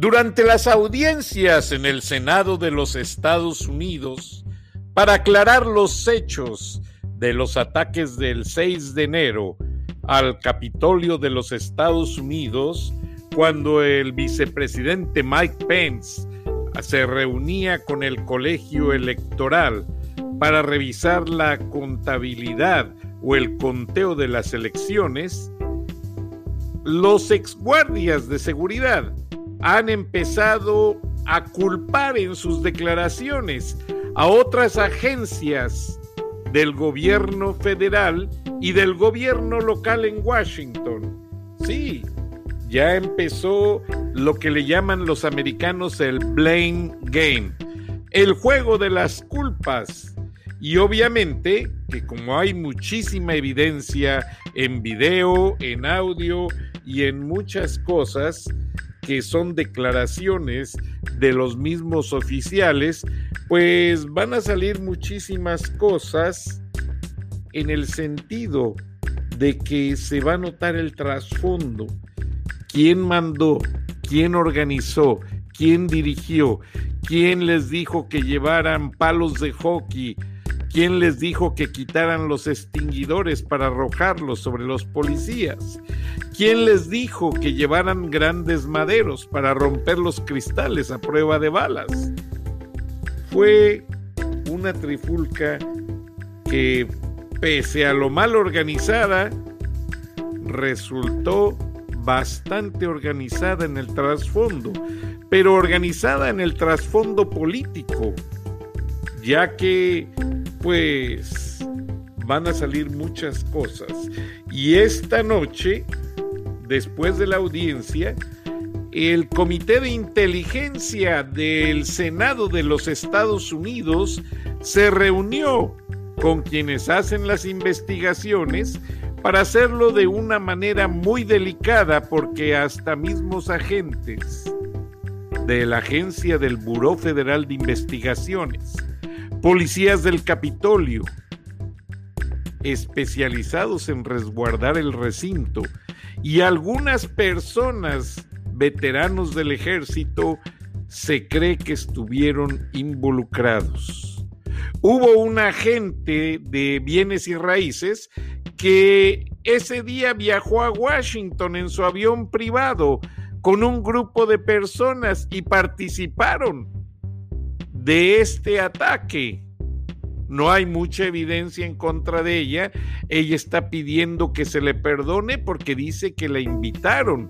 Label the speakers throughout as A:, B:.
A: Durante las audiencias en el Senado de los Estados Unidos, para aclarar los hechos de los ataques del 6 de enero al Capitolio de los Estados Unidos, cuando el vicepresidente Mike Pence se reunía con el colegio electoral para revisar la contabilidad o el conteo de las elecciones, los exguardias de seguridad han empezado a culpar en sus declaraciones a otras agencias del gobierno federal y del gobierno local en Washington. Sí, ya empezó lo que le llaman los americanos el blame game, el juego de las culpas. Y obviamente que como hay muchísima evidencia en video, en audio y en muchas cosas, que son declaraciones de los mismos oficiales, pues van a salir muchísimas cosas en el sentido de que se va a notar el trasfondo, quién mandó, quién organizó, quién dirigió, quién les dijo que llevaran palos de hockey, quién les dijo que quitaran los extinguidores para arrojarlos sobre los policías, ¿Quién les dijo que llevaran grandes maderos para romper los cristales a prueba de balas? Fue una trifulca que, pese a lo mal organizada, resultó bastante organizada en el trasfondo, pero organizada en el trasfondo político, ya que, pues, van a salir muchas cosas. Y esta noche después de la audiencia, el Comité de Inteligencia del Senado de los Estados Unidos se reunió con quienes hacen las investigaciones para hacerlo de una manera muy delicada porque hasta mismos agentes de la agencia del Buró Federal de Investigaciones, policías del Capitolio, especializados en resguardar el recinto, y algunas personas, veteranos del ejército, se cree que estuvieron involucrados. Hubo un agente de bienes y raíces que ese día viajó a Washington en su avión privado con un grupo de personas y participaron de este ataque no hay mucha evidencia en contra de ella. Ella está pidiendo que se le perdone porque dice que la invitaron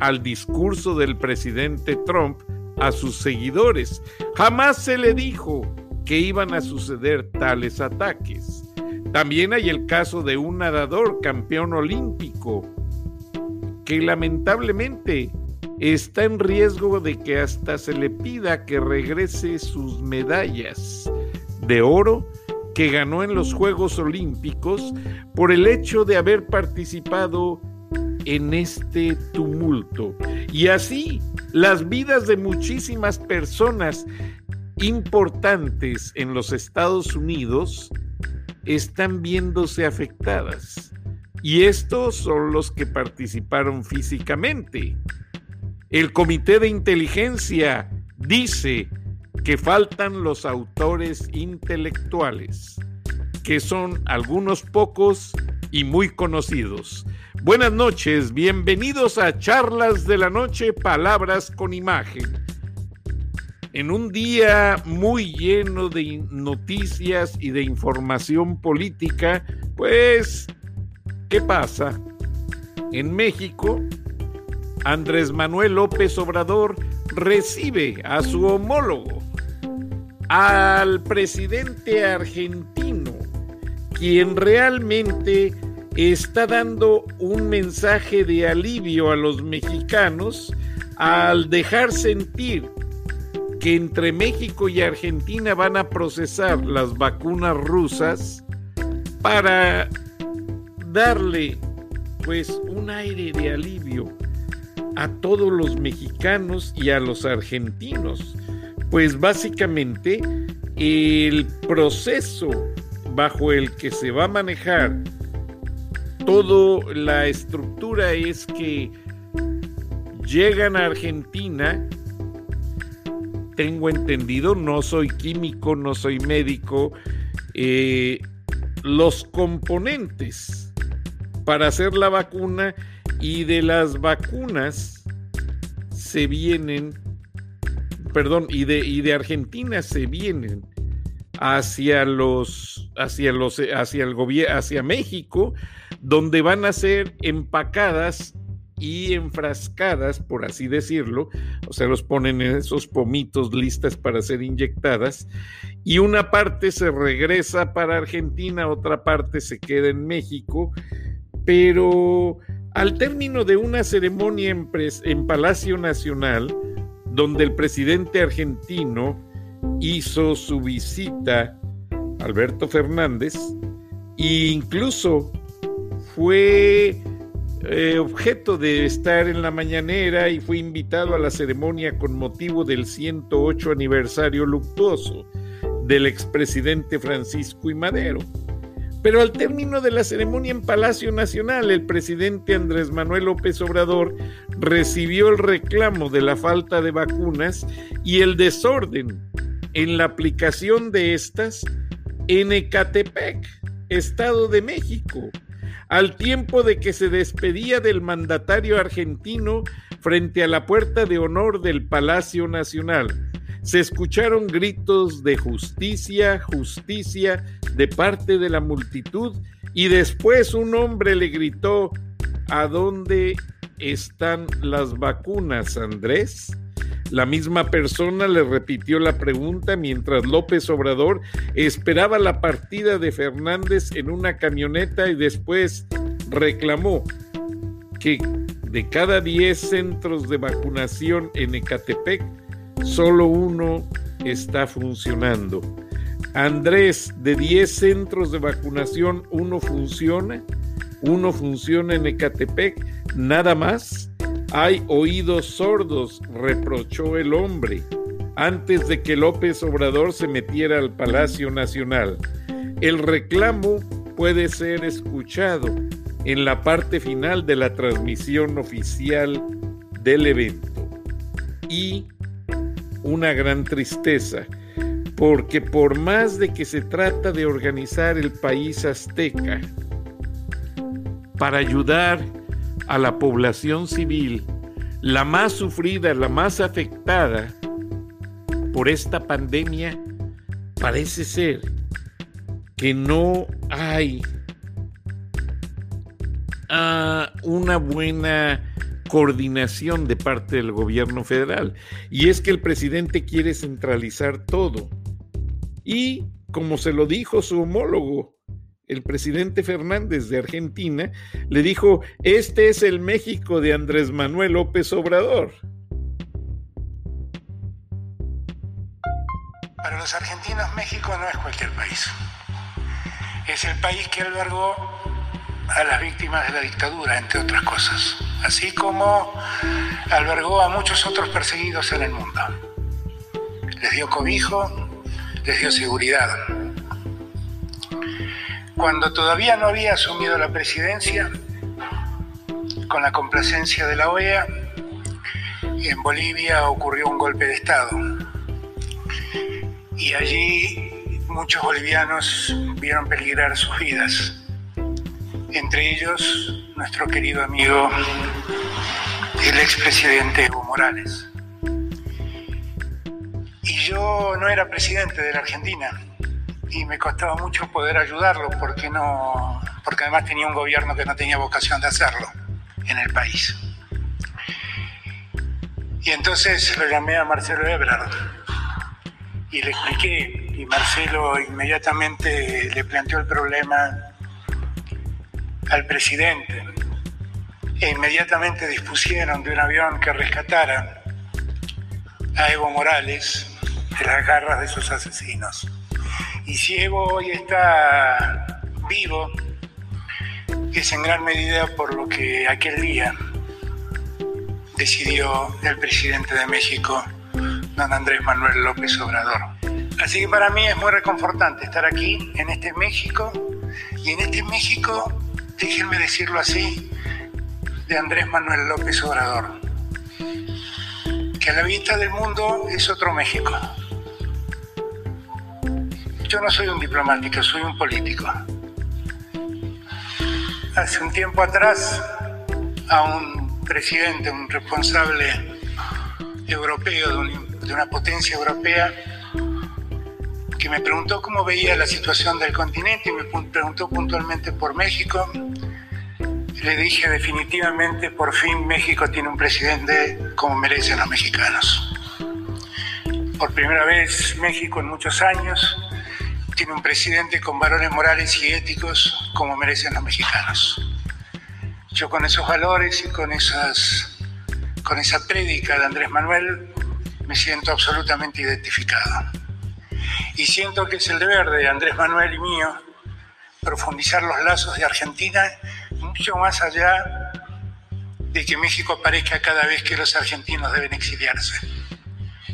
A: al discurso del presidente Trump a sus seguidores. Jamás se le dijo que iban a suceder tales ataques. También hay el caso de un nadador campeón olímpico que lamentablemente está en riesgo de que hasta se le pida que regrese sus medallas de oro que ganó en los Juegos Olímpicos por el hecho de haber participado en este tumulto. Y así las vidas de muchísimas personas importantes en los Estados Unidos están viéndose afectadas. Y estos son los que participaron físicamente. El Comité de Inteligencia dice que faltan los autores intelectuales, que son algunos pocos y muy conocidos. Buenas noches, bienvenidos a Charlas de la Noche, Palabras con Imagen. en un día muy lleno de noticias y de información política, pues, ¿qué pasa? En México, Andrés Manuel López Obrador recibe a su homólogo, al presidente argentino, quien realmente está dando un mensaje de alivio a los mexicanos al dejar sentir que entre México y Argentina van a procesar las vacunas rusas para darle pues un aire de alivio a todos los mexicanos y a los argentinos. Pues básicamente el proceso bajo el que se va a manejar toda la estructura es que llegan a Argentina, tengo entendido, no soy químico, no soy médico, eh, los componentes para hacer la vacuna y de las vacunas se vienen, perdón, y de, y de Argentina se vienen hacia los, hacia los, hacia el gobierno, hacia México, donde van a ser empacadas y enfrascadas, por así decirlo, o sea, los ponen en esos pomitos listas para ser inyectadas, y una parte se regresa para Argentina, otra parte se queda en México, pero al término de una ceremonia en, en Palacio Nacional, donde el presidente argentino hizo su visita, Alberto Fernández, e incluso fue eh, objeto de estar en la mañanera y fue invitado a la ceremonia con motivo del 108 aniversario luctuoso del expresidente Francisco y Madero. Pero al término de la ceremonia en Palacio Nacional, el presidente Andrés Manuel López Obrador recibió el reclamo de la falta de vacunas y el desorden en la aplicación de estas en Ecatepec, Estado de México, al tiempo de que se despedía del mandatario argentino frente a la puerta de honor del Palacio Nacional. Se escucharon gritos de justicia, justicia de parte de la multitud y después un hombre le gritó, ¿a dónde están las vacunas, Andrés? La misma persona le repitió la pregunta mientras López Obrador esperaba la partida de Fernández en una camioneta y después reclamó que de cada 10 centros de vacunación en Ecatepec, solo uno está funcionando. Andrés, de 10 centros de vacunación, uno funciona, uno funciona en Ecatepec, nada más. Hay oídos sordos, reprochó el hombre, antes de que López Obrador se metiera al Palacio Nacional. El reclamo puede ser escuchado en la parte final de la transmisión oficial del evento. Y una gran tristeza, porque por más de que se trata de organizar el país azteca para ayudar a la población civil, la más sufrida, la más afectada por esta pandemia, parece ser que no hay uh, una buena coordinación de parte del gobierno federal. Y es que el presidente quiere centralizar todo. Y como se lo dijo su homólogo, el presidente Fernández de Argentina, le dijo, este es el México de Andrés Manuel López Obrador.
B: Para los argentinos México no es cualquier país. Es el país que albergó a las víctimas de la dictadura, entre otras cosas, así como albergó a muchos otros perseguidos en el mundo. Les dio cobijo, les dio seguridad cuando todavía no había asumido la presidencia, con la complacencia de la OEA, en Bolivia ocurrió un golpe de Estado. Y allí muchos bolivianos vieron peligrar sus vidas. Entre ellos, nuestro querido amigo, el expresidente Evo Morales. Y yo no era presidente de la Argentina y me costaba mucho poder ayudarlo porque no porque además tenía un gobierno que no tenía vocación de hacerlo en el país. Y entonces lo llamé a Marcelo Ebrard y le expliqué y Marcelo inmediatamente le planteó el problema al presidente e inmediatamente dispusieron de un avión que rescatara a Evo Morales de las garras de sus asesinos. Y si Evo hoy está vivo, es en gran medida por lo que aquel día decidió el presidente de México, don Andrés Manuel López Obrador. Así que para mí es muy reconfortante estar aquí, en este México, y en este México, déjenme decirlo así, de Andrés Manuel López Obrador, que a la vista del mundo es otro México. Yo no soy un diplomático, soy un político. Hace un tiempo atrás, a un presidente, un responsable europeo de, una potencia europea, que me preguntó cómo veía la situación del continente y me preguntó puntualmente por México, le dije definitivamente, por fin México tiene un presidente como merecen los mexicanos. Por primera vez México en muchos años tiene un presidente con valores morales y éticos como merecen los mexicanos. Yo con esos valores y con, esas, con esa prédica de Andrés Manuel me siento absolutamente identificado. Y siento que es el deber de Andrés Manuel y mío profundizar los lazos de Argentina mucho más allá de que México aparezca cada vez que los argentinos deben exiliarse.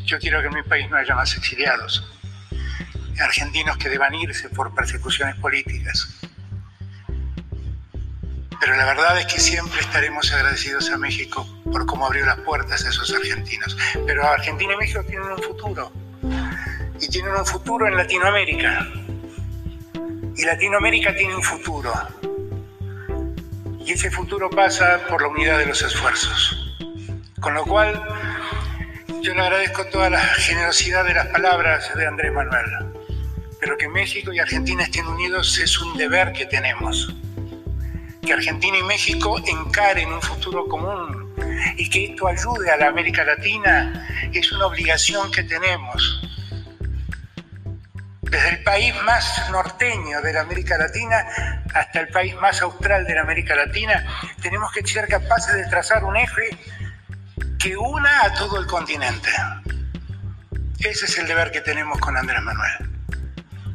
B: Yo quiero que en mi país no haya más exiliados, argentinos que deban irse por persecuciones políticas. Pero la verdad es que siempre estaremos agradecidos a México por cómo abrió las puertas a esos argentinos. Pero Argentina y México tienen un futuro. Y tienen un futuro en Latinoamérica. Y Latinoamérica tiene un futuro y ese futuro pasa por la unidad de los esfuerzos. Con lo cual, yo le agradezco toda la generosidad de las palabras de Andrés Manuel, pero que México y Argentina estén unidos es un deber que tenemos. Que Argentina y México encaren un futuro común y que esto ayude a la América Latina es una obligación que tenemos desde el país más norteño de la América Latina hasta el país más austral de la América Latina, tenemos que ser capaces de trazar un eje que una a todo el continente. Ese es el deber que tenemos con Andrés Manuel.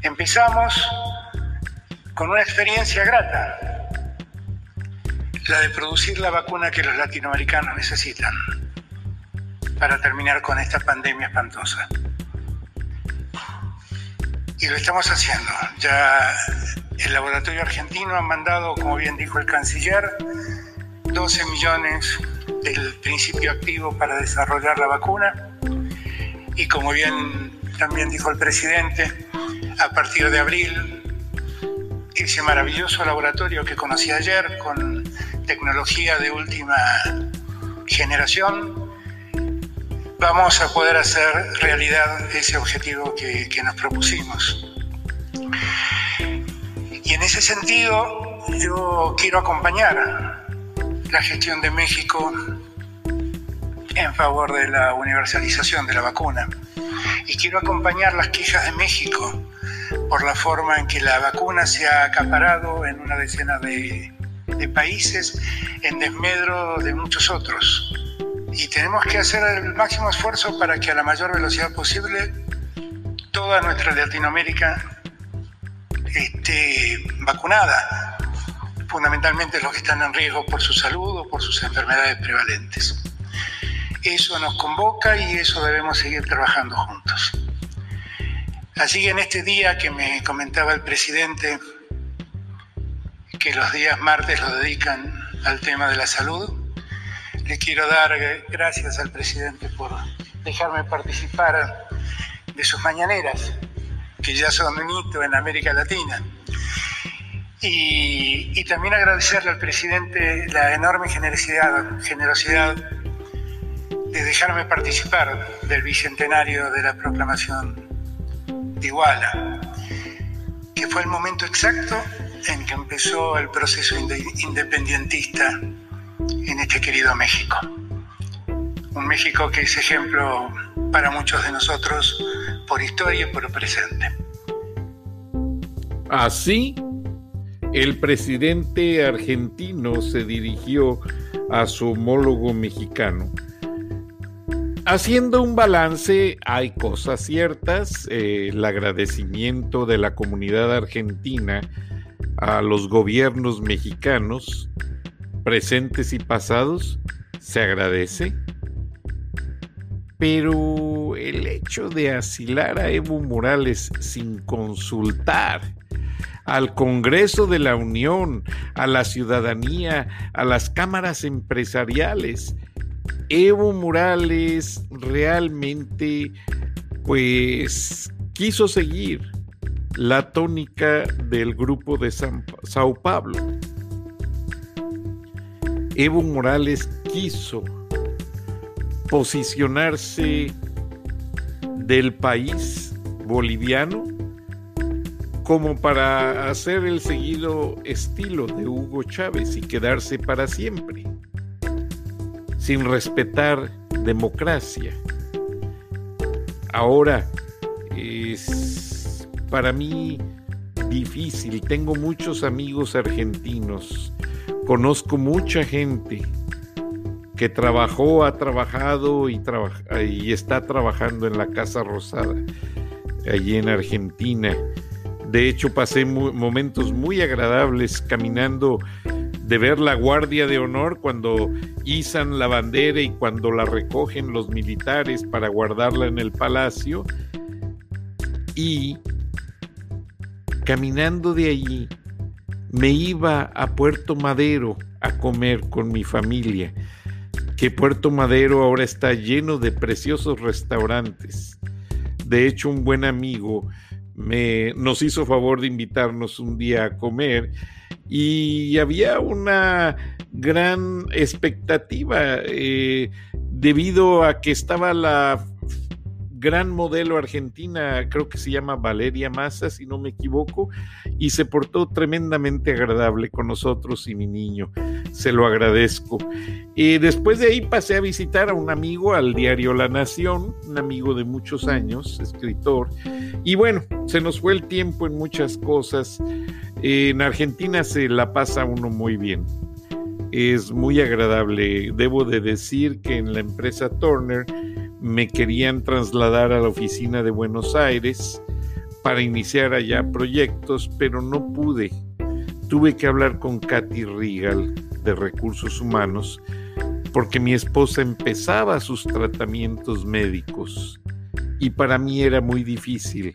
B: Empezamos con una experiencia grata, la de producir la vacuna que los latinoamericanos necesitan para terminar con esta pandemia espantosa y lo estamos haciendo. Ya el laboratorio argentino ha mandado, como bien dijo el canciller, 12 millones del principio activo para desarrollar la vacuna y como bien también dijo el presidente, a partir de abril ese maravilloso laboratorio que conocí ayer con tecnología de última generación vamos a poder hacer realidad ese objetivo que, nos propusimos. Y en ese sentido, yo quiero acompañar la gestión de México en favor de la universalización de la vacuna. Y quiero acompañar las quejas de México por la forma en que la vacuna se ha acaparado en una decena de, de países en desmedro de muchos otros y tenemos que hacer el máximo esfuerzo para que a la mayor velocidad posible toda nuestra Latinoamérica esté vacunada, fundamentalmente los que están en riesgo por su salud o por sus enfermedades prevalentes. Eso nos convoca y eso debemos seguir trabajando juntos. Así que en este día que me comentaba el presidente, que los días martes lo dedican al tema de la salud, le quiero dar gracias al presidente por dejarme participar de sus mañaneras, que ya son un hito en América Latina. Y, también agradecerle al presidente la enorme generosidad, generosidad de dejarme participar del bicentenario de la proclamación Iguala, que fue el momento exacto en que empezó el proceso independentista en este querido México. Un México que es ejemplo para muchos de nosotros por historia y por presente.
A: Así, el presidente argentino se dirigió a su homólogo mexicano. Haciendo un balance, hay cosas ciertas, eh, el agradecimiento de la comunidad argentina a los gobiernos mexicanos, presentes y pasados, se agradece. Pero el hecho de asilar a Evo Morales sin consultar al Congreso de la Unión, a la ciudadanía, a las cámaras empresariales, Evo Morales realmente pues quiso seguir la tónica del grupo de Sao Paulo. Evo Morales quiso posicionarse del país boliviano como para hacer el seguido estilo de Hugo Chávez y quedarse para siempre, sin respetar democracia. Ahora es para mí difícil, tengo muchos amigos argentinos, conozco mucha gente que trabajó, ha trabajado y, está trabajando en la Casa Rosada, allí en Argentina. De hecho, pasé momentos muy agradables caminando de ver la guardia de honor cuando izan la bandera y cuando la recogen los militares para guardarla en el palacio. Y caminando de allí, me iba a Puerto Madero a comer con mi familia, que Puerto Madero ahora está lleno de preciosos restaurantes. De hecho, un buen amigo me, nos hizo favor de invitarnos un día a comer y había una gran expectativa eh, debido a que estaba la gran modelo argentina, creo que se llama Valeria Massa, si no me equivoco, y se portó tremendamente agradable con nosotros y mi niño. Se lo agradezco. Y después de ahí pasé a visitar a un amigo al diario La Nación, un amigo de muchos años, escritor. Y bueno, se nos fue el tiempo en muchas cosas. En Argentina se la pasa uno muy bien es muy agradable. Debo de decir que en la empresa Turner me querían trasladar a la oficina de Buenos Aires para iniciar allá proyectos, pero no pude. Tuve que hablar con Katy Rigal de Recursos Humanos porque mi esposa empezaba sus tratamientos médicos y para mí era muy difícil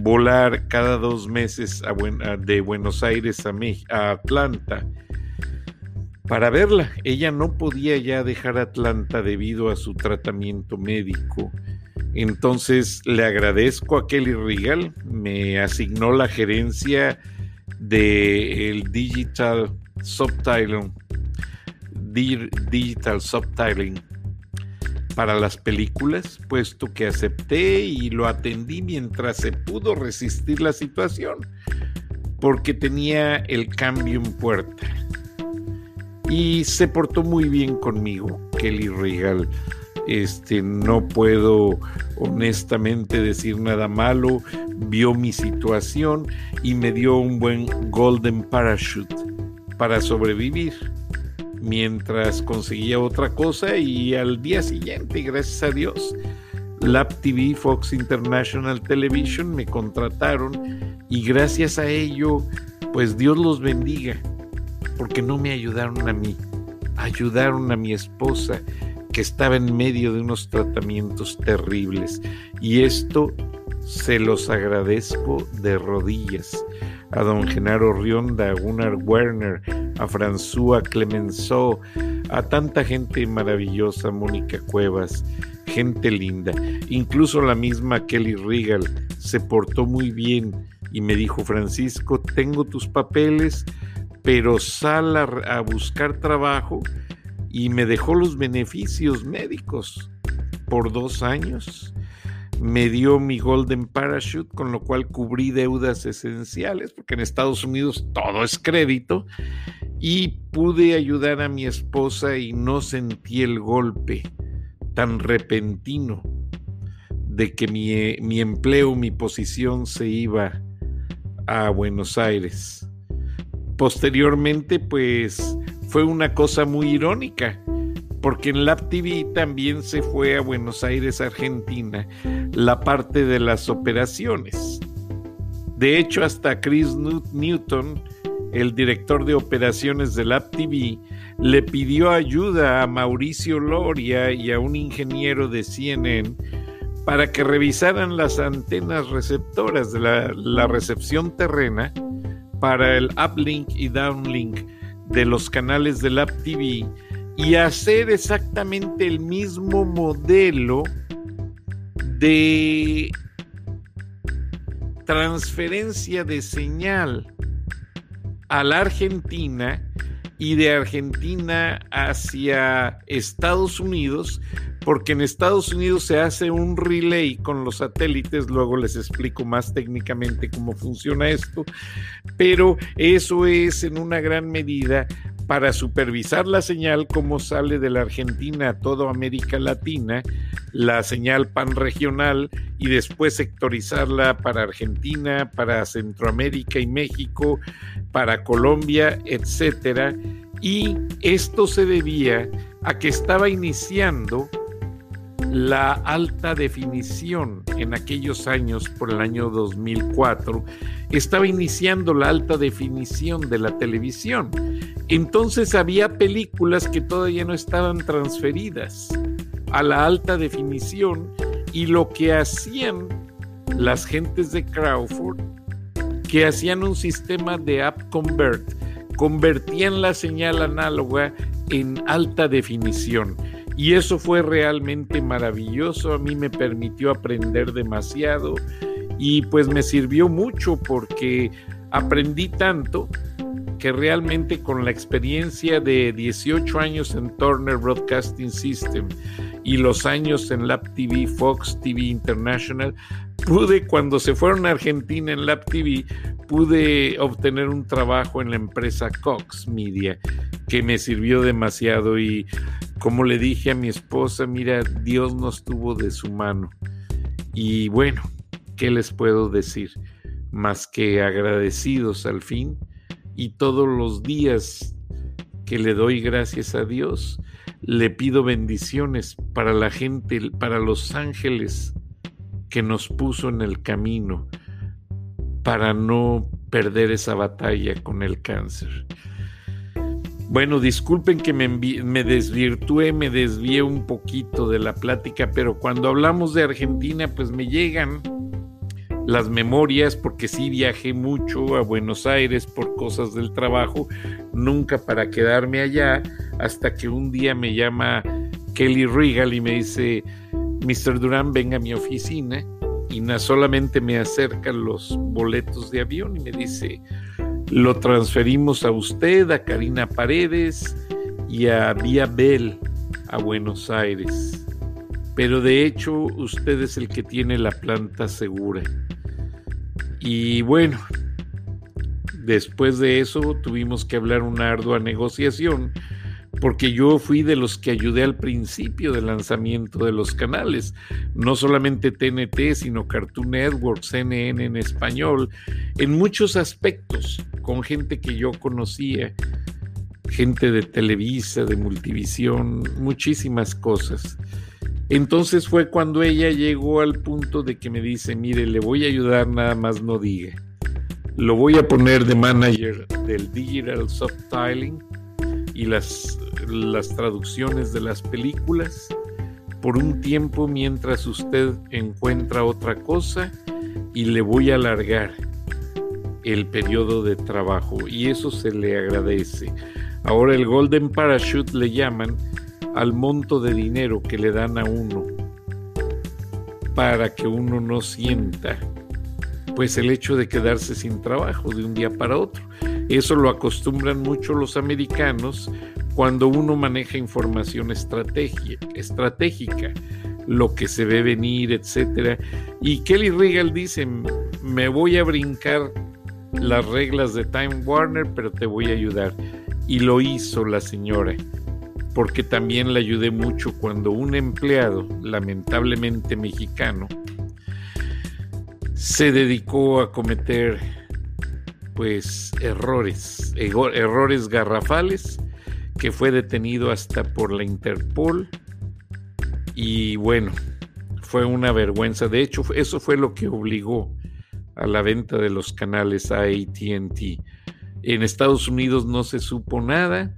A: volar cada dos meses de Buenos Aires a, Atlanta para verla. Ella no podía ya dejar Atlanta debido a su tratamiento médico. Entonces le agradezco a Kelly Regal, me asignó la gerencia del Digital Subtitling, Digital Subtitling para las películas, puesto que acepté y lo atendí mientras se pudo resistir la situación, porque tenía el cambio en puerta y se portó muy bien conmigo, Kelly Regal. Este, no puedo honestamente decir nada malo, vio mi situación y me dio un buen golden parachute para sobrevivir mientras conseguía otra cosa y al día siguiente, gracias a Dios, Lab TV, Fox International Television me contrataron y gracias a ello, pues Dios los bendiga porque no me ayudaron a mí, ayudaron a mi esposa que estaba en medio de unos tratamientos terribles. Y esto se los agradezco de rodillas a don Genaro Rionda, a Gunnar Werner, a François Clemenceau, a tanta gente maravillosa, Mónica Cuevas, gente linda. Incluso la misma Kelly Regal se portó muy bien y me dijo, Francisco, tengo tus papeles, pero sal a, buscar trabajo y me dejó los beneficios médicos por dos años. Me dio mi Golden Parachute, con lo cual cubrí deudas esenciales, porque en Estados Unidos todo es crédito, y pude ayudar a mi esposa y no sentí el golpe tan repentino de que mi, mi empleo, mi posición se iba a Buenos Aires. Posteriormente, pues fue una cosa muy irónica, porque en Lab TV también se fue a Buenos Aires, Argentina, la parte de las operaciones. De hecho, hasta Chris Newton, el director de operaciones de Lab TV, le pidió ayuda a Mauricio Loria y a un ingeniero de CNN para que revisaran las antenas receptoras de la, recepción terrena para el uplink y downlink de los canales del App TV y hacer exactamente el mismo modelo de transferencia de señal a la Argentina y de Argentina hacia Estados Unidos porque en Estados Unidos se hace un relay con los satélites, luego les explico más técnicamente cómo funciona esto, pero eso es en una gran medida para supervisar la señal, cómo sale de la Argentina a toda América Latina, la señal panregional y después sectorizarla para Argentina, para Centroamérica y México, para Colombia, etcétera. Y esto se debía a que estaba iniciando la alta definición en aquellos años, por el año 2004, estaba iniciando la alta definición de la televisión. Entonces había películas que todavía no estaban transferidas a la alta definición y lo que hacían las gentes de Crawford, que hacían un sistema de app convert, convertían la señal análoga en alta definición y eso fue realmente maravilloso, a mí me permitió aprender demasiado y pues me sirvió mucho porque aprendí tanto que realmente con la experiencia de 18 años en Turner Broadcasting System y los años en Lab TV, Fox TV International, pude, cuando se fueron a Argentina en Lab TV, pude obtener un trabajo en la empresa Cox Media, que me sirvió demasiado y como le dije a mi esposa, mira, Dios nos tuvo de su mano. Y bueno, ¿qué les puedo decir? Más que agradecidos al fin y todos los días que le doy gracias a Dios, le pido bendiciones para la gente, para los ángeles que nos puso en el camino para no perder esa batalla con el cáncer. Bueno, disculpen que me, me desvirtué, me desvié un poquito de la plática, pero cuando hablamos de Argentina, pues me llegan las memorias, porque sí viajé mucho a Buenos Aires por cosas del trabajo, nunca para quedarme allá, hasta que un día me llama Kelly Regal y me dice, Mr. Durán, venga a mi oficina, y solamente me acerca los boletos de avión y me dice, lo transferimos a usted, a Karina Paredes y a Vía Bell a Buenos Aires. Pero de hecho usted es el que tiene la planta segura. Y bueno, después de eso tuvimos que hablar una ardua negociación porque yo fui de los que ayudé al principio del lanzamiento de los canales, no solamente TNT, sino Cartoon Network, CNN en español, en muchos aspectos, con gente que yo conocía, gente de Televisa, de Multivisión, muchísimas cosas. Entonces fue cuando ella llegó al punto de que me dice, mire, le voy a ayudar, nada más no diga. Lo voy a poner de manager del Digital Subtiling y las, las traducciones de las películas por un tiempo mientras usted encuentra otra cosa y le voy a alargar el periodo de trabajo y eso se le agradece. Ahora el Golden Parachute le llaman al monto de dinero que le dan a uno para que uno no sienta pues el hecho de quedarse sin trabajo de un día para otro. Eso lo acostumbran mucho los americanos cuando uno maneja información estratégica, lo que se ve venir, etcétera. Y Kelly Regal dice, me voy a brincar las reglas de Time Warner, pero te voy a ayudar. Y lo hizo la señora, porque también le ayudé mucho cuando un empleado, lamentablemente mexicano, se dedicó a cometer pues errores, errores garrafales, que fue detenido hasta por la Interpol y bueno, fue una vergüenza. De hecho, eso fue lo que obligó a la venta de los canales a ATT. En Estados Unidos no se supo nada,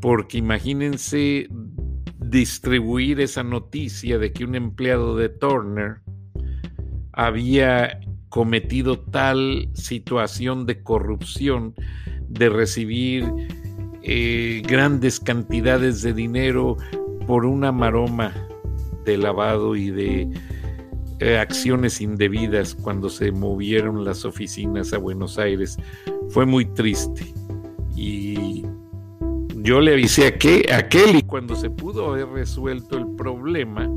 A: porque imagínense distribuir esa noticia de que un empleado de Turner había cometido tal situación de corrupción, de recibir eh, grandes cantidades de dinero por una maroma de lavado y de eh, acciones indebidas cuando se movieron las oficinas a Buenos Aires. Fue muy triste. Y yo le avisé a, que, a Kelly cuando se pudo haber resuelto el problema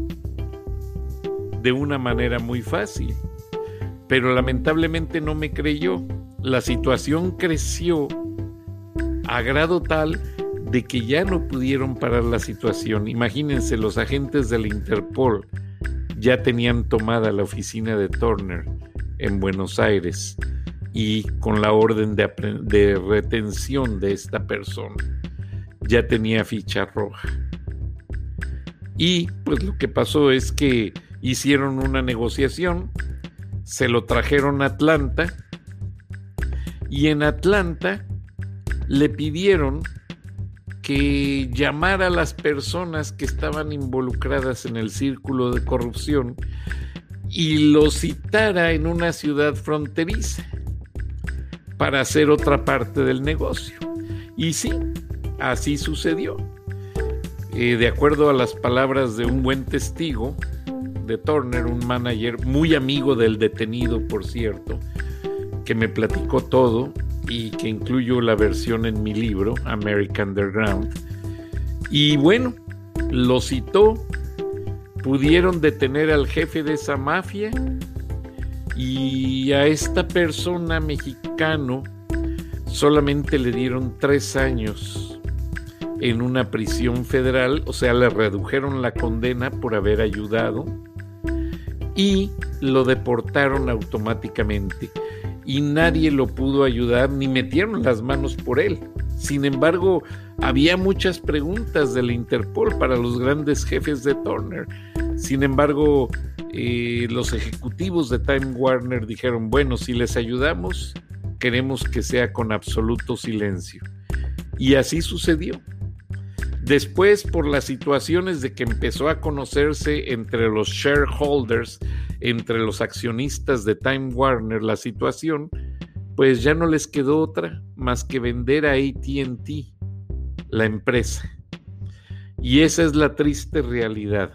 A: de una manera muy fácil. Pero lamentablemente no me creyó. La situación creció a grado tal de que ya no pudieron parar la situación. Imagínense, los agentes del Interpol ya tenían tomada la oficina de Turner en Buenos Aires y con la orden de, de retención de esta persona. Ya tenía ficha roja. Y pues lo que pasó es que hicieron una negociación, se lo trajeron a Atlanta y en Atlanta le pidieron que llamara a las personas que estaban involucradas en el círculo de corrupción y lo citara en una ciudad fronteriza para hacer otra parte del negocio. Y sí, así sucedió. Eh, de acuerdo a las palabras de un buen testigo de Turner, un manager muy amigo del detenido, por cierto, que me platicó todo, y que incluyo la versión en mi libro, American Underground. Y bueno, lo citó, pudieron detener al jefe de esa mafia y a esta persona mexicano solamente le dieron tres años en una prisión federal, o sea, le redujeron la condena por haber ayudado y lo deportaron automáticamente y nadie lo pudo ayudar ni metieron las manos por él. Sin embargo, había muchas preguntas de la Interpol para los grandes jefes de Turner. Sin embargo, eh, los ejecutivos de Time Warner dijeron, bueno, si les ayudamos, queremos que sea con absoluto silencio. Y así sucedió. Después, por las situaciones de que empezó a conocerse entre los shareholders entre los accionistas de Time Warner la situación, pues ya no les quedó otra más que vender a ATT, la empresa. Y esa es la triste realidad,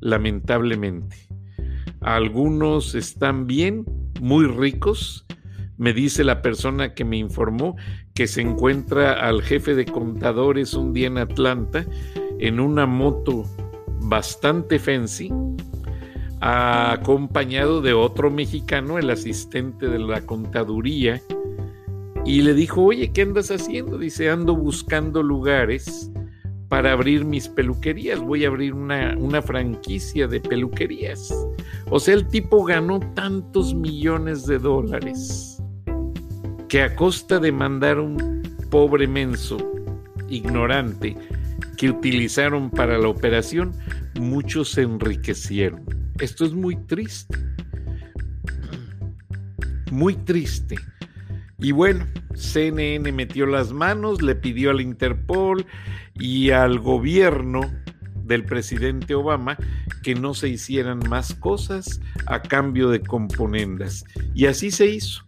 A: lamentablemente. Algunos están bien, muy ricos. Me dice la persona que me informó que se encuentra al jefe de contadores un día en Atlanta en una moto bastante fancy acompañado de otro mexicano, el asistente de la contaduría, y le dijo, oye, ¿qué andas haciendo? Dice, ando buscando lugares para abrir mis peluquerías, voy a abrir una, una franquicia de peluquerías. O sea, el tipo ganó tantos millones de dólares que a costa de mandar un pobre menso ignorante que utilizaron para la operación, muchos se enriquecieron. Esto es muy triste. Muy triste. Y bueno, CNN metió las manos, le pidió al Interpol y al gobierno del presidente Obama que no se hicieran más cosas a cambio de componendas. Y así se hizo.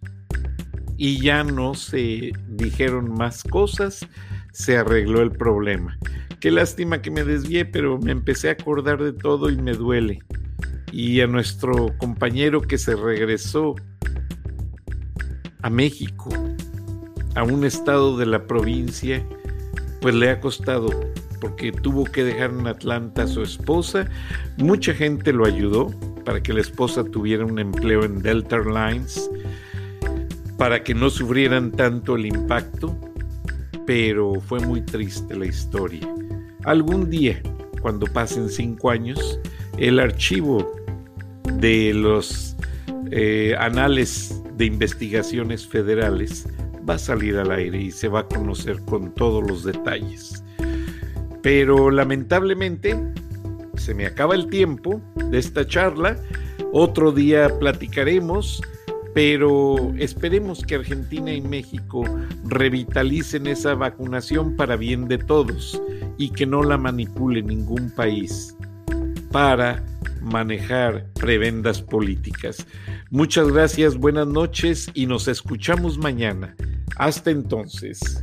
A: Y ya no se dijeron más cosas, se arregló el problema. Qué lástima que me desvié, pero me empecé a acordar de todo y me duele y a nuestro compañero que se regresó a México, a un estado de la provincia, pues le ha costado porque tuvo que dejar en Atlanta a su esposa. Mucha gente lo ayudó para que la esposa tuviera un empleo en Delta Airlines, para que no sufrieran tanto el impacto, pero fue muy triste la historia. Algún día, cuando pasen cinco años, el archivo de los eh, anales de investigaciones federales va a salir al aire y se va a conocer con todos los detalles. Pero lamentablemente se me acaba el tiempo de esta charla. Otro día platicaremos, pero esperemos que Argentina y México revitalicen esa vacunación para bien de todos y que no la manipule ningún país para manejar prebendas políticas. Muchas gracias, buenas noches y nos escuchamos mañana. Hasta entonces.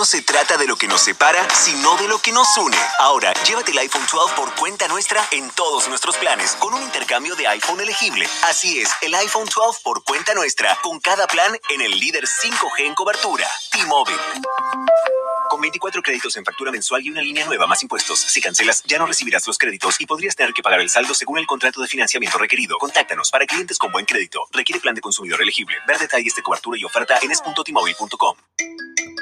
C: No se trata de lo que nos separa, sino de lo que nos une. Ahora, llévate el iPhone 12 por cuenta nuestra en todos nuestros planes con un intercambio de iPhone elegible. Así es, el iPhone 12 por cuenta nuestra con cada plan en el líder 5G en cobertura. T-Mobile. Con 24 créditos en factura mensual y una línea nueva más impuestos. Si cancelas, ya no recibirás los créditos y podrías tener que pagar el saldo según el contrato de financiamiento requerido. Contáctanos para clientes con buen crédito. Requiere plan de consumidor elegible. Ver detalles de cobertura y oferta en es.tmobile.com.